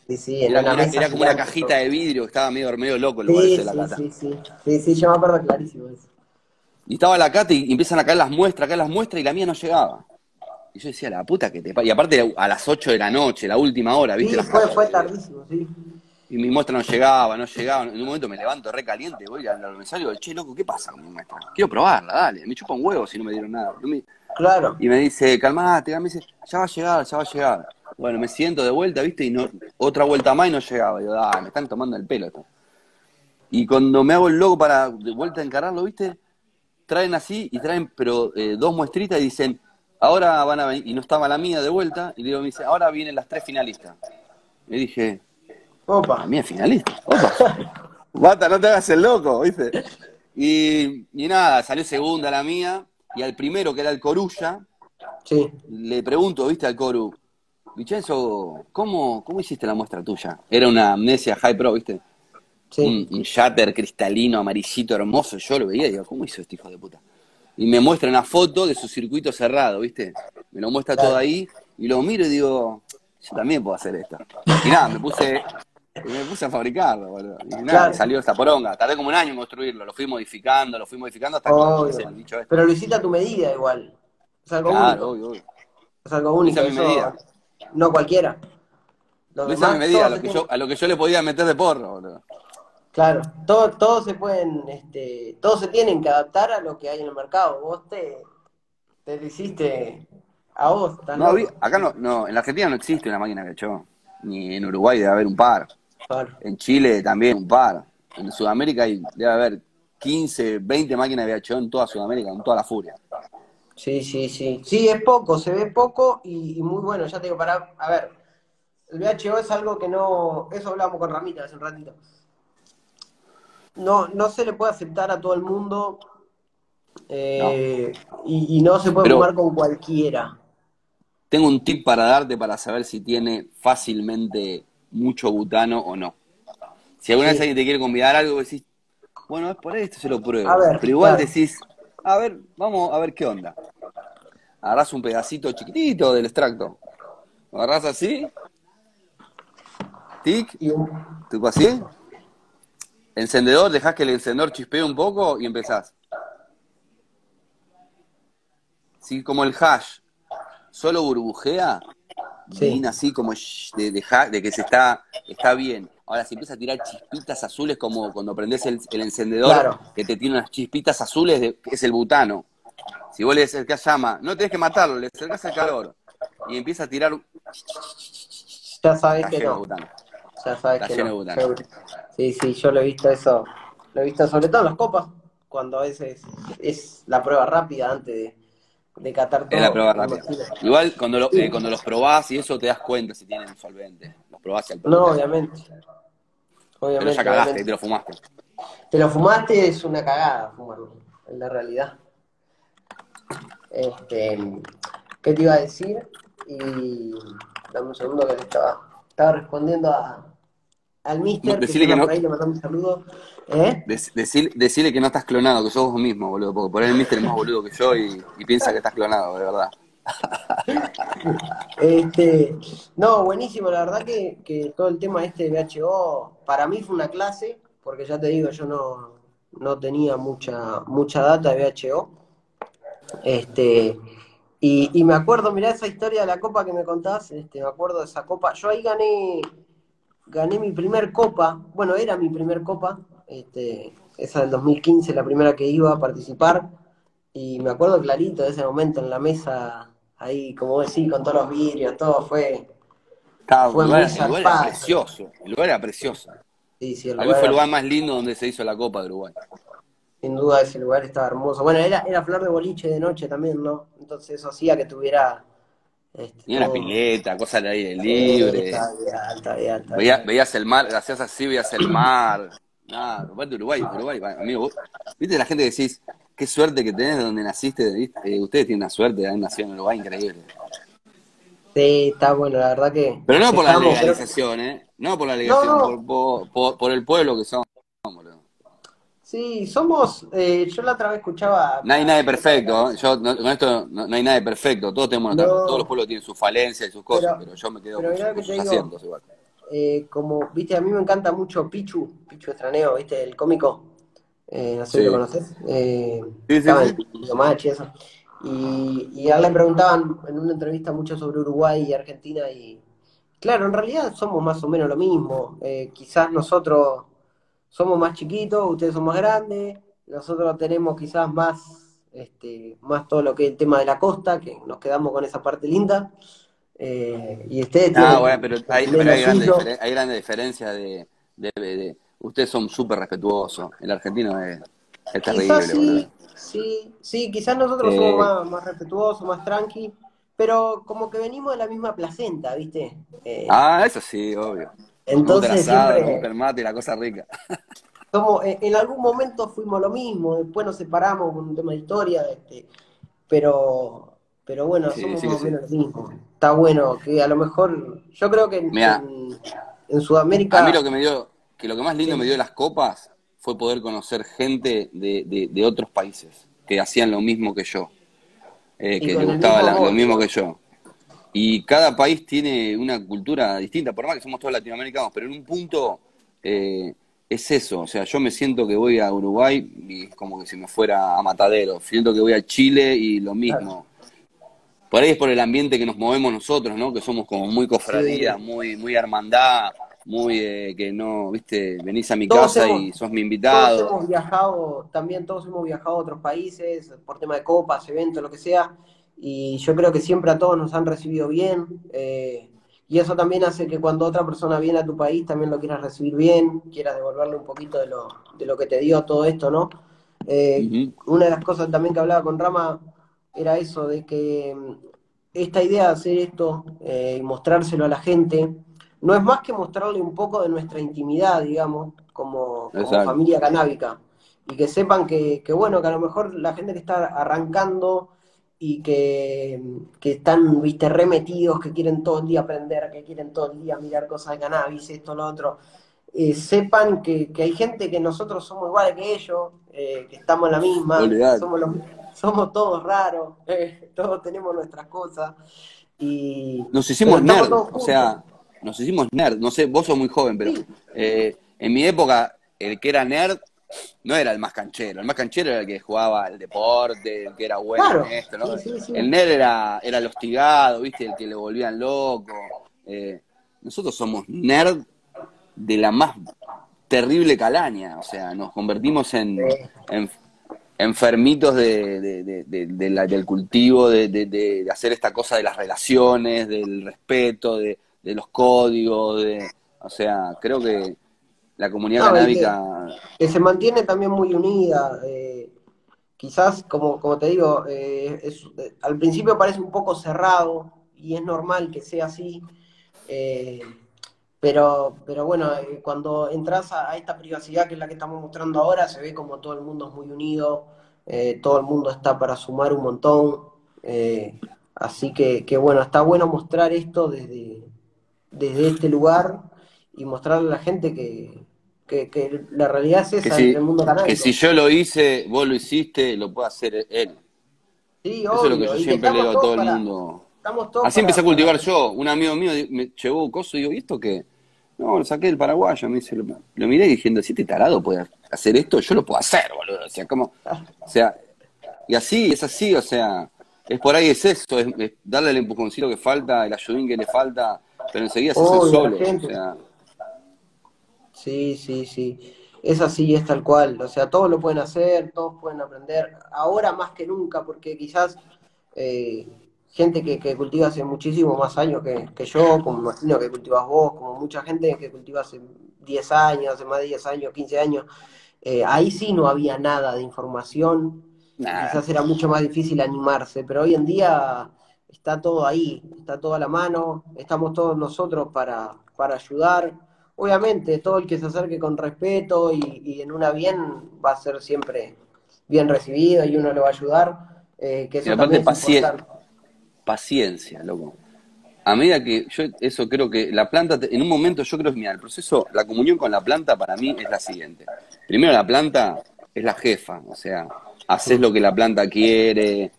Sí, sí, era, Era, una era- mesa era como una cajita de vidrio que estaba medio, medio loco el lugar Sí, ese de la sí, cata. sí, sí, sí, sí, yo me acuerdo clarísimo eso. Y estaba la cata y empiezan a caer las muestras, a caer las muestras y la mía no llegaba. Y yo decía, la puta que te pa-". Y aparte a las 8 de la noche, la última hora, ¿viste? Sí, fue, fue tardísimo, sí. Y mi muestra no llegaba, no llegaba. En un momento me levanto re caliente, voy al organizario y digo, che, loco, ¿qué pasa con mi muestra? Quiero probarla, dale. Me chupa un huevo si no me dieron nada. No me- Claro. Y me dice, calmate, me dice, ya va a llegar, ya va a llegar. Bueno, me siento de vuelta, ¿viste? Y no, otra vuelta más y no llegaba. Y digo, ah, me están tomando el pelo esto. Y cuando me hago el loco para de vuelta a encararlo, ¿viste? Traen así y traen, pero eh, dos muestritas y dicen, ahora van a venir, y no estaba la mía de vuelta, y digo, me dice, ahora vienen las tres finalistas. Y dije, Opa. es finalista. Opa. [laughs] Bata, no te hagas el loco, ¿viste? Y, y nada, salió segunda la mía, y al primero, que era el Corulla, Sí. le pregunto, ¿viste al Coru? Vincenzo, ¿cómo, ¿cómo hiciste la muestra tuya? Era una amnesia high pro, ¿viste? Sí. Un, un shatter cristalino, amarillito, hermoso. Yo lo veía y digo, ¿cómo hizo este hijo de puta? Y me muestra una foto de su circuito cerrado, ¿viste? Me lo muestra todo ahí y lo miro y digo, yo también puedo hacer esto. Y nada, me puse, me puse a fabricarlo, boludo. Y nada, Claro. salió esta poronga. Tardé como un año en construirlo, lo fui modificando, lo fui modificando hasta que Obvio. el bicho este. Pero lo hiciste a tu medida igual. Es algo Claro, único. obvio, obvio. Es algo único. Esa es mi medida. No cualquiera. Los Esa es mi medida, a lo, se que yo, a lo que yo le podía meter de porro, boludo. Claro, todo- todos se pueden, este, todos se tienen que adaptar a lo que hay en el mercado. Vos te, te lo hiciste a vos, No loco. acá no, no, en la Argentina no existe una máquina que yo. Ni en Uruguay debe haber un par. Claro. En Chile también un par. En Sudamérica hay- debe haber 15, 20 máquinas de VHO en toda Sudamérica, en toda la furia. Sí, sí, sí. Sí, es poco, se ve poco y, y muy bueno. Ya te digo, para, a ver, el VHO es algo que no, eso hablábamos con Ramita hace un ratito. No, no se le puede aceptar a todo el mundo eh, Y, y no se puede Pero- fumar con cualquiera. Tengo un tip para darte para saber si tiene fácilmente mucho butano o no. Si alguna Sí. vez alguien te quiere convidar a algo, decís, bueno, es por esto, se lo pruebo. Ver, Pero igual claro. decís, a ver, vamos a ver qué onda. agarrás un pedacito chiquitito del extracto. Lo agarrás así, tic, tipo así. Encendedor, dejás que el encendedor chispee un poco y empezás. Sí, como el hash solo burbujea, Sí. así como de, de de que se está, está bien. Ahora, si empieza a tirar chispitas azules, como cuando prendes el, el encendedor, Claro. que te tiene unas chispitas azules, de- es el butano. Si vos le acercás llama, no tenés que matarlo, le acercás el calor y empieza a tirar, Ya sabes está que lleno no. butano. Ya sabes Está que lleno no. butano. Sí, sí, yo lo he visto eso. Lo he visto sobre todo en las copas, cuando a veces es la prueba rápida antes de, de catar todo. Es la prueba me rápida. imagino. Igual cuando, lo- eh, cuando los probás y eso te das cuenta si tienen solvente. Los probás y al No, obviamente. Pero Obviamente, ya cagaste, obviamente. te lo fumaste. Te lo fumaste, es una cagada fumarlo, en la realidad. Este, ¿qué te iba a decir? Y dame un segundo que estaba, estaba respondiendo a, al mister, que Decile que no- por ahí, le mandamos un saludo. ¿Eh? Dec- decil- decile que no estás clonado, que sos vos mismo, boludo. Porque por ahí el mister es más boludo que yo y, y piensa que estás clonado, de verdad. [laughs] Este, no, buenísimo, la verdad que, que todo el tema este de VHO, para mí fue una clase, porque ya te digo, yo no, no tenía mucha, mucha data de VHO. Este, y, y me acuerdo, mirá esa historia de la copa que me contás, este, me acuerdo de esa copa. Yo ahí gané, gané mi primer copa, bueno, era mi primer copa, este, esa del 2015, la primera que iba a participar, y me acuerdo clarito de ese momento en la mesa, ahí, como decís, con todos los vidrios, todo fue, Estaba- Fue el, lugar, muy el lugar era precioso. El lugar era precioso. sí, sí, el fue el lugar, lugar más lindo donde se hizo la Copa de Uruguay. sin duda ese lugar estaba hermoso. Bueno, era, era flor de boliche de noche también, ¿no? Entonces eso hacía que tuviera... Este, Tenía una pileta, cosas al aire libre. Veía- veías el mar, hacías así, veías el mar. Nada, aparte Uruguay, Uruguay, amigo, vos- viste la gente que decís, qué suerte que tenés de donde naciste, ¿viste? Eh, ustedes tienen una suerte de haber nacido en Uruguay increíble. Sí, está bueno, la verdad que... Pero no por la legalización, ¿eh? No por la legalización, No, Por, por, por- por el pueblo que boludo. Sí, somos... eh, yo la otra vez escuchaba... No hay nada de perfecto, ¿eh? yo no- con esto no, no hay nada de perfecto, todos tenemos No. todos los pueblos tienen sus falencias y sus cosas, Pero- pero, yo me quedo con, que sus digo, igual. eh, como, viste, a mí me encanta mucho Pichu, Pichu Estraneo, viste, el cómico, eh, no sé si lo conoces, eh, Sí, sí, eso, y, y a él le preguntaban en una entrevista mucho sobre Uruguay y Argentina, y claro, en realidad somos más o menos lo mismo, eh, quizás nosotros somos más chiquitos, ustedes son más grandes, nosotros tenemos quizás más, este, más todo lo que es el tema de la costa, que nos quedamos con esa parte linda, eh, y ustedes Ah, tienen bueno, pero hay, pero hay diferen- hay grandes diferencias de, de- de- Ustedes son súper respetuosos. El argentino es, es terrible, sí, sí, sí, quizás nosotros Eh. somos más, más respetuosos, más tranqui, pero como que venimos de la misma placenta, ¿viste? Eh, Ah, eso sí, obvio. Gusta el entonces asado, siempre el mate la cosa rica. [laughs] somos, en, en algún momento fuimos lo mismo, después nos separamos con un tema de historia, este, pero, pero bueno, Sí, somos sí más o menos lo mismo. Está bueno, que a lo mejor, yo creo que en, Mirá. en- en Sudamérica... A mí lo que me dio, que lo que más lindo me dio las copas fue poder conocer gente de, de- de otros países que hacían lo mismo que yo, eh, que le gustaba la- lo mismo que yo. Y cada país tiene una cultura distinta, por más que somos todos latinoamericanos, pero en un punto eh, es eso. O sea, yo me siento que voy a Uruguay y es como que si me fuera a Matadero. Siento que voy a Chile y lo mismo. Por ahí es por el ambiente que nos movemos nosotros, ¿no? Que somos como muy cofradía, Sí. muy, muy hermandad, muy eh, que no, viste, venís a mi Todos casa hemos- y sos mi Todos invitado. hemos viajado, también todos hemos viajado a otros países por tema de copas, eventos, lo que sea, y yo creo que siempre a todos nos han recibido bien, eh, y eso también hace que cuando otra persona viene a tu país también lo quieras recibir bien, quieras devolverle un poquito de lo, de lo que te dio todo esto, ¿no? Eh, una de las cosas también que hablaba con Rama era eso, de que mm, esta idea de hacer esto eh, y mostrárselo a la gente, no es más que mostrarle un poco de nuestra intimidad, digamos, como, familia canábica. Y que sepan que, que, bueno, que a lo mejor la gente que está arrancando y que, que están, viste, remetidos, que quieren todo el día aprender, que quieren todo el día mirar cosas de cannabis, esto, lo otro, eh, sepan que, que hay gente que nosotros somos iguales que ellos, eh, que estamos en la misma, somos los, somos todos raros, [laughs] eh, todos tenemos nuestras cosas. Y, nos hicimos nerd, o sea, nos hicimos nerd. No sé, vos sos muy joven, pero en mi época, el que era nerd no era el más canchero. El más canchero era el que jugaba el deporte, el que era bueno en esto, ¿no? el nerd era, era el hostigado, ¿viste? El que le volvían loco. Eh, nosotros somos nerd de la más terrible calaña, o sea, nos convertimos en, enfermitos de, del cultivo, de, hacer esta cosa de las relaciones, del respeto, de, los códigos, de, o sea, creo que la comunidad canábica... Que, se mantiene también muy unida. Eh, quizás, como, como te digo, eh, eh, al principio parece un poco cerrado y es normal que sea así. pero, pero bueno, cuando entras a, esta privacidad que es la que estamos mostrando ahora, se ve como todo el mundo es muy unido, todo el mundo está para sumar un montón. así que, que, bueno, está bueno mostrar esto desde, desde este lugar y mostrarle a la gente que, que, la realidad es esa en el mundo canábico. Que si yo lo hice, vos lo hiciste, lo puede hacer él. Sí, Eso es lo que yo siempre le digo a todo el mundo. Así empecé a cultivar yo. Un amigo mío me llevó un coso y digo, ¿y esto qué? No, lo saqué del paraguayo. Me dice, lo, miré diciendo, si este tarado puede hacer esto, yo lo puedo hacer, boludo. O sea, como, o sea, y así, es así, o sea, es por ahí es esto, es, darle el empujoncito que falta, el ayudín que le falta, pero enseguida se hace solo. O sea, Sí, sí, sí. Es así, es tal cual. O sea, todos lo pueden hacer, todos pueden aprender. Ahora más que nunca, porque quizás eh, gente que, que, cultiva hace muchísimo más años que, yo, como imagino que cultivas vos, como mucha gente que cultiva hace 10 años, hace más de 10 años, 15 años, eh, ahí sí no había nada de información. Quizás era mucho más difícil animarse, pero hoy en día está todo ahí, está todo a la mano, estamos todos nosotros para, para ayudar obviamente todo el que se acerque con respeto y, en una bien va a ser siempre bien recibido y uno le va a ayudar. Eh, que eso también paciencia, loco. A medida que yo eso creo que la planta, en un momento yo creo que, mira, el proceso, la comunión con la planta para mí es la siguiente. Primero la planta es la jefa, o sea, haces lo que la planta quiere,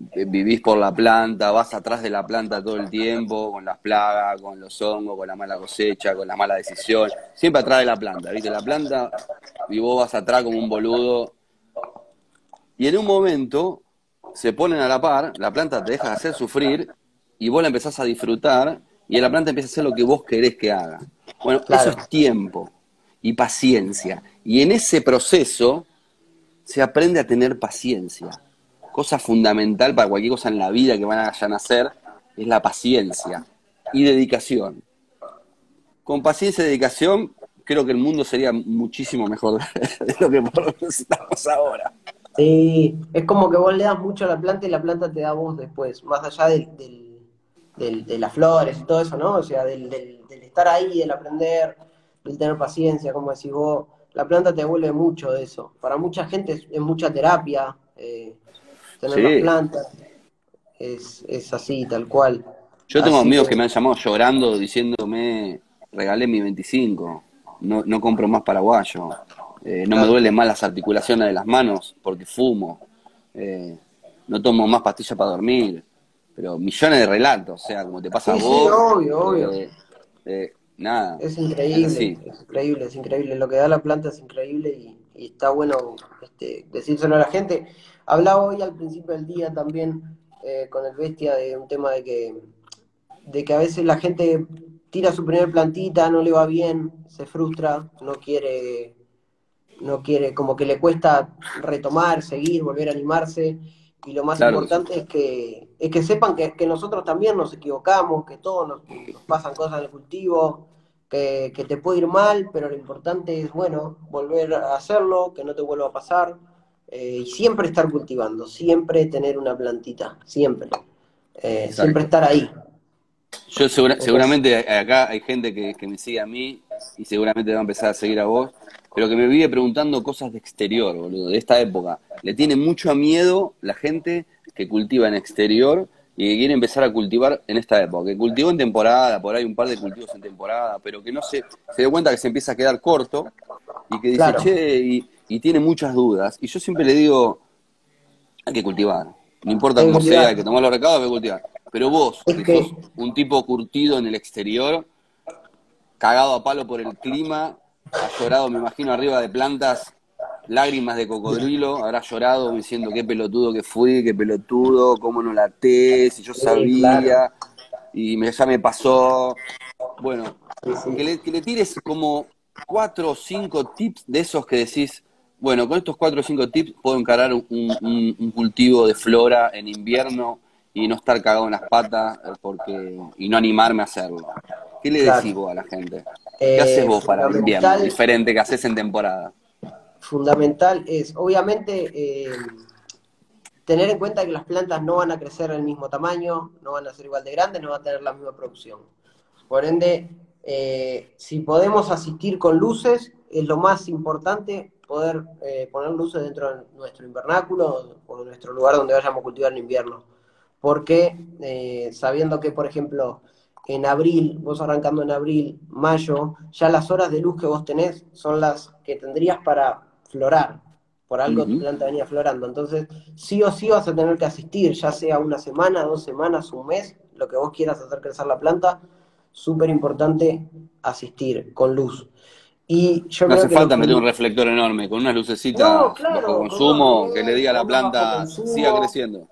vivís por la planta, vas atrás de la planta todo el tiempo, con las plagas, con los hongos, con la mala cosecha, con la mala decisión, siempre atrás de la planta, ¿viste? La planta, y vos vas atrás como un boludo. Y en un momento se ponen a la par, la planta te deja de hacer sufrir y vos la empezás a disfrutar y la planta empieza a hacer lo que vos querés que haga. Bueno, eso es tiempo y paciencia. Y en ese proceso se aprende a tener paciencia cosa fundamental para cualquier cosa en la vida que van a hacer es la paciencia y dedicación. Con paciencia y dedicación, creo que el mundo sería muchísimo mejor [laughs] de lo que estamos ahora. Sí, es como que vos le das mucho a la planta y la planta te da vos después, más allá del, de las flores y todo eso, ¿no? O sea, del, estar ahí, del aprender, del tener paciencia, como decís vos, la planta te devuelve mucho de eso. Para mucha gente es, mucha terapia, eh, tener plantas. Es, es así, tal cual. Yo tengo amigos que... me han llamado llorando diciéndome, regalé mi 25, no, no compro más paraguayo, eh, no me duelen más las articulaciones de las manos porque fumo, eh, no tomo más pastillas para dormir, pero millones de relatos, o sea, como te pasa a vos. Sí, obvio, obvio. Eh, nada. Es increíble, es, increíble, es increíble. Lo que da la planta es increíble y, y está bueno este, decírselo a la gente. Hablaba hoy al principio del día también eh, con el Bestia de un tema de que, de que a veces la gente tira su primer plantita, no le va bien, se frustra, no quiere, no quiere, como que le cuesta retomar, seguir, volver a animarse. Y lo más importante es que, es que sepan que, nosotros también nos equivocamos, que todos nos, pasan cosas en el cultivo, que, que, te puede ir mal, pero lo importante es, bueno, volver a hacerlo, que no te vuelva a pasar. Eh, y siempre estar cultivando, siempre tener una plantita, siempre. Eh, siempre estar ahí. Yo seguramente acá hay gente que, me sigue a mí y seguramente va a empezar a seguir a vos, pero que me vive preguntando cosas de exterior, boludo, de esta época. Le tiene mucho miedo la gente que cultiva en exterior y que quiere empezar a cultivar en esta época. Que cultivó en temporada, por ahí un par de cultivos en temporada, pero que no se, se dio cuenta que se empieza a quedar corto y que dice, che, y, y tiene muchas dudas. Y yo siempre le digo, hay que cultivar. No importa cómo sea, hay que tomar los recados, hay que cultivar. Pero vos, que sos un tipo curtido en el exterior, cagado a palo por el clima, has llorado, me imagino, arriba de plantas, lágrimas de cocodrilo, habrás llorado diciendo qué pelotudo que fui, qué pelotudo, cómo no laté, si yo Sí, sabía, claro. y me, ya me pasó. Bueno, Sí, sí. que le, que le tires como cuatro o cinco tips de esos que decís, bueno, con estos cuatro o cinco tips puedo encarar un, un- un cultivo de flora en invierno y no estar cagado en las patas eh, porque y no animarme a hacerlo. ¿Qué le Claro. decís vos a la gente? ¿Qué Eh, haces vos para el invierno? Diferente que haces en temporada. fundamental es, obviamente, eh, tener en cuenta que las plantas no van a crecer del mismo tamaño, no van a ser igual de grandes, no van a tener la misma producción. Por ende, eh, si podemos asistir con luces, es lo más importante poder eh, poner luces dentro de nuestro invernáculo o nuestro lugar donde vayamos a cultivar en invierno. Porque eh, sabiendo que, por ejemplo, en abril, vos arrancando en abril, mayo, ya las horas de luz que vos tenés son las que tendrías para florar. Por algo tu planta venía florando. Entonces, sí o sí vas a tener que asistir, ya sea una semana, dos semanas, un mes, lo que vos quieras hacer crecer la planta, súper importante asistir con luz. Y yo No creo hace que falta que- meter un reflector enorme, con unas lucecitas No, claro, bajo con consumo, una que le diga a la una planta siga creciendo.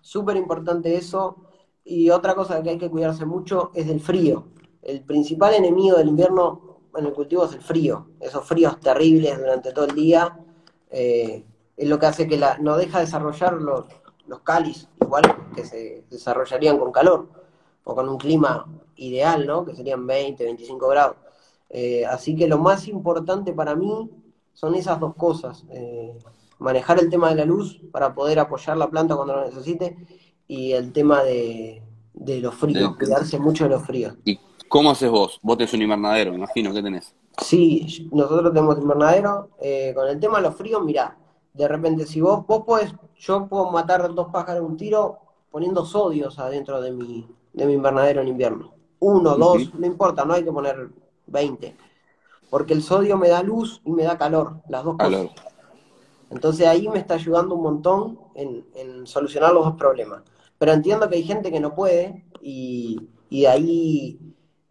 Súper importante eso. Y otra cosa que hay que cuidarse mucho es del frío. El principal enemigo del invierno en el cultivo es el frío. Esos fríos terribles durante todo el día eh, es lo que hace que la, no deja desarrollar los, los cáliz, igual que se desarrollarían con calor o con un clima ideal, ¿no? Que serían 20, 25 grados. Eh, así que lo más importante para mí son esas dos cosas. eh, manejar el tema de la luz para poder apoyar la planta cuando lo necesite y el tema de, de los fríos, cuidarse mucho de los fríos. ¿Y cómo haces vos? Vos tenés un invernadero, me imagino, ¿qué tenés? Sí, nosotros tenemos invernadero. eh, con el tema de los fríos, mirá, de repente si vos, vos podés, yo puedo matar dos pájaros de un tiro poniendo sodios adentro de mi, de mi invernadero en invierno. Uno, dos, no importa, no hay que poner 20. Porque el sodio me da luz y me da calor, las dos cosas. Entonces ahí me está ayudando un montón en, en solucionar los dos problemas. Pero entiendo que hay gente que no puede y, y de ahí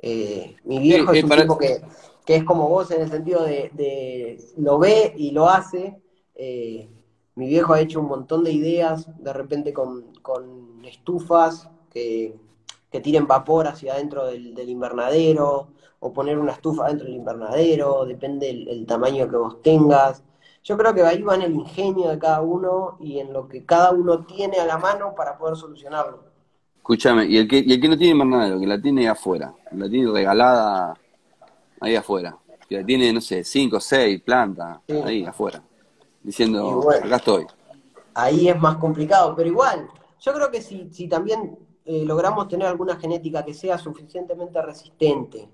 eh, mi viejo Eh, es un para- tipo que, que es como vos en el sentido de, de lo ve y lo hace. Eh, mi viejo ha hecho un montón de ideas, de repente con, con estufas que, que tiren vapor hacia adentro del, del invernadero, o poner una estufa dentro del invernadero, depende el, el tamaño que vos tengas. Yo creo que ahí va en el ingenio de cada uno y en lo que cada uno tiene a la mano para poder solucionarlo. Escúchame, y el que, y el que no tiene invernadero, que la tiene ahí afuera, la tiene regalada ahí afuera, que la tiene, no sé, cinco, seis plantas Sí. ahí afuera, diciendo, bueno. acá estoy. Ahí es más complicado, pero igual, yo creo que si, si también eh, logramos tener alguna genética que sea suficientemente resistente.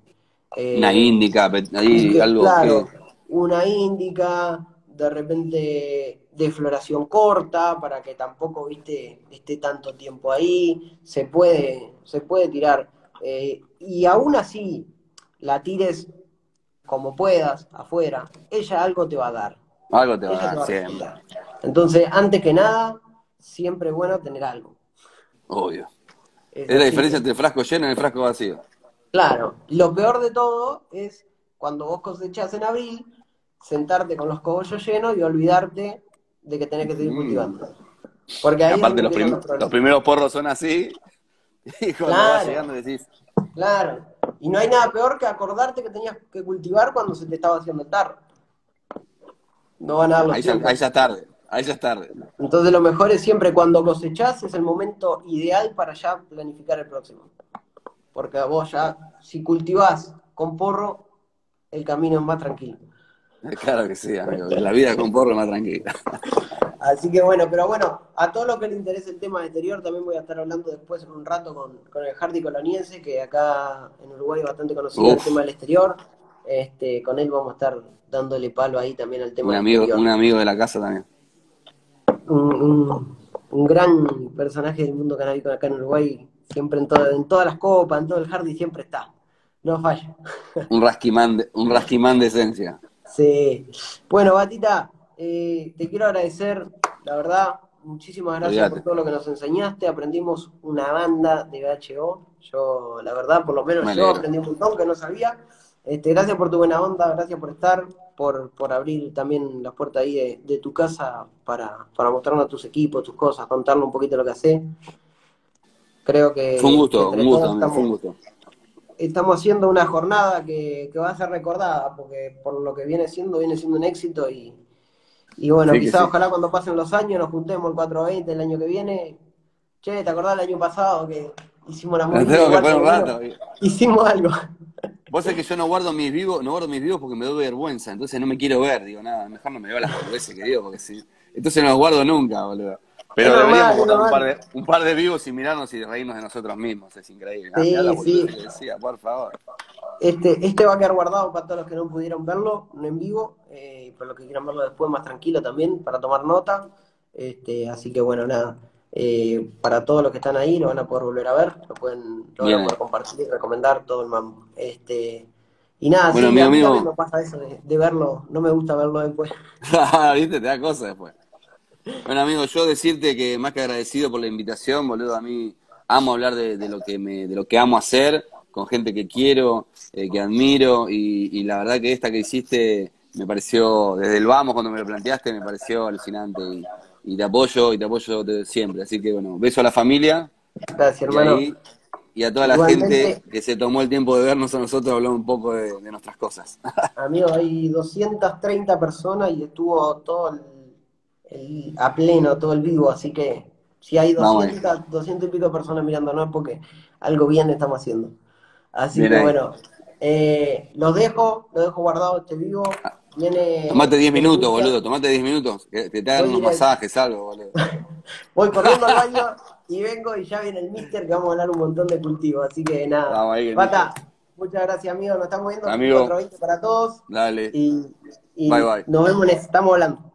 eh, Una índica, pe- ahí que, algo claro, que... una índica, de repente de floración corta, para que tampoco, viste, esté tanto tiempo ahí, se puede, se puede tirar. Eh, y aún así, la tires como puedas, afuera, ella algo te va a dar. Algo te va Ella a dar siempre. Entonces, antes que nada, siempre es bueno tener algo. obvio. Es Es la diferencia entre el frasco lleno y el frasco vacío. Claro, lo peor de todo es cuando vos cosechás en abril, sentarte con los cogollos llenos y olvidarte de que tenés que seguir Mm. cultivando. Porque ahí Aparte los, prim- los primeros porros son así, [laughs] y cuando vas Claro. llegando decís, Claro. Y no hay nada peor que acordarte que tenías que cultivar cuando se te estaba haciendo tarde. No van a dar los ahí ya, ahí ya tarde, ahí ya es tarde. Entonces lo mejor es siempre cuando cosechás, es el momento ideal para ya planificar el próximo. Porque vos ya, si cultivás con porro, el camino es más tranquilo. [laughs] Claro que sí, amigo, la vida con porro es más tranquila. [laughs] Así que bueno, pero bueno, a todos los que les interese el tema de exterior, también voy a estar hablando después en un rato con, con el Hardy coloniense, que acá en Uruguay es bastante conocido el Uf. tema del exterior. Este, con él vamos a estar dándole palo ahí también al tema Un del amigo, exterior. un amigo de la casa también. Un, un- un gran personaje del mundo canábico acá en Uruguay, siempre en, todo- en todas las copas, en todo el Hardy siempre está, no falla. [laughs] Un rasquimán de, un rasquimán de esencia. Sí. Bueno, Batita, eh, te quiero agradecer, la verdad, muchísimas gracias por todo lo que nos enseñaste. Aprendimos una banda de BHO. Yo, la verdad, por lo menos yo aprendí un montón que no sabía. Este, gracias por tu buena onda, gracias por estar, por, por abrir también las puertas ahí de, tu casa para, para mostrarnos tus equipos, tus cosas, contarnos un poquito lo que haces. Creo que... Fue un gusto, un gusto, estamos, fue un gusto. Estamos haciendo una jornada que, que va a ser recordada, porque por lo que viene siendo, viene siendo un éxito y, y bueno, quizás ojalá cuando pasen los años nos juntemos el 420 el año que viene. Che, ¿te acordás del año pasado que hicimos la música? Hicimos algo. Vos sabés que yo no guardo mis vivos, no guardo mis vivos porque me doy vergüenza, entonces no me quiero ver, digo, nada, mejor no me veo las veces que digo, porque sí. Entonces no los guardo nunca, boludo. Pero deberíamos guardar un par, de, un par de vivos y mirarnos y reírnos de nosotros mismos, es increíble. Sí, sí. decía, por favor. Este, este va a quedar guardado para todos los que no pudieron verlo en vivo, eh, para los que quieran verlo después más tranquilo también, para tomar nota. Este, así que bueno, nada. Eh, para todos los que están ahí lo van a poder volver a ver, lo pueden, lo van a poder compartir, recomendar todo el mambo. Este, y nada, bueno, sí, amigo, a mí me pasa eso de, verlo, no me gusta verlo después. [laughs] Viste, te da cosa después. Bueno, amigo, yo decirte que más que agradecido por la invitación, boludo, a mí amo hablar de, de lo que me, de lo que amo hacer con gente que quiero, eh, que admiro, y, la verdad que esta que hiciste me pareció, desde el vamos cuando me lo planteaste, me pareció alucinante, y, te apoyo, y te apoyo siempre. Así que bueno, beso a la familia. Gracias, hermano. Y, a toda la gente que se tomó el tiempo de vernos a nosotros hablar un poco de, nuestras cosas. [laughs] Amigo, hay 230 personas y estuvo todo el, a pleno, todo el vivo, así que si hay 200, 200 y pico personas mirándonos es porque algo bien estamos haciendo. Así que bueno, eh, los dejo, lo dejo guardado este vivo. Viene tomate 10 minutos, boludo, tomate 10 minutos, que te, hagan unos masajes, algo, boludo. [laughs] Voy corriendo al baño y vengo y ya viene el mister que vamos a hablar un montón de cultivos, así que nada. Pata, muchas gracias amigo, nos estamos viendo. Amigo. 420 para todos. Dale. Y, y bye, bye. nos vemos, estamos hablando.